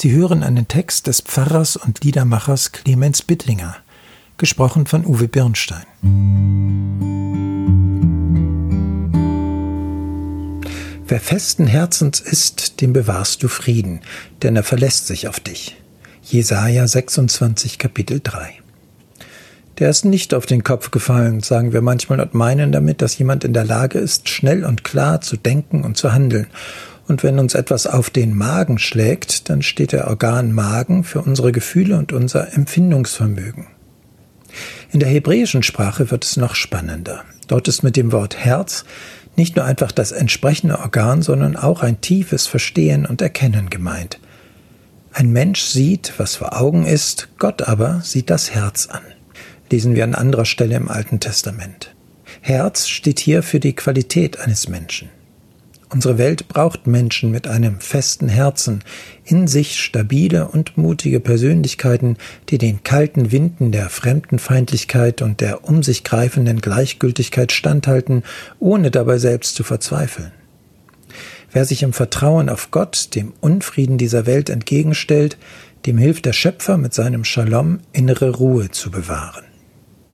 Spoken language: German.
Sie hören einen Text des Pfarrers und Liedermachers Clemens Bittlinger, gesprochen von Uwe Birnstein. Wer festen Herzens ist, dem bewahrst du Frieden, denn er verlässt sich auf dich. Jesaja 26, Kapitel 3. Der ist nicht auf den Kopf gefallen, sagen wir manchmal und meinen damit, dass jemand in der Lage ist, schnell und klar zu denken und zu handeln und wenn uns etwas auf den Magen schlägt, dann steht der Organ Magen für unsere Gefühle und unser Empfindungsvermögen. In der hebräischen Sprache wird es noch spannender. Dort ist mit dem Wort Herz nicht nur einfach das entsprechende Organ, sondern auch ein tiefes Verstehen und Erkennen gemeint. Ein Mensch sieht, was vor Augen ist, Gott aber sieht das Herz an. Lesen wir an anderer Stelle im Alten Testament. Herz steht hier für die Qualität eines Menschen. Unsere Welt braucht Menschen mit einem festen Herzen, in sich stabile und mutige Persönlichkeiten, die den kalten Winden der Fremdenfeindlichkeit und der um sich greifenden Gleichgültigkeit standhalten, ohne dabei selbst zu verzweifeln. Wer sich im Vertrauen auf Gott dem Unfrieden dieser Welt entgegenstellt, dem hilft der Schöpfer mit seinem Shalom innere Ruhe zu bewahren.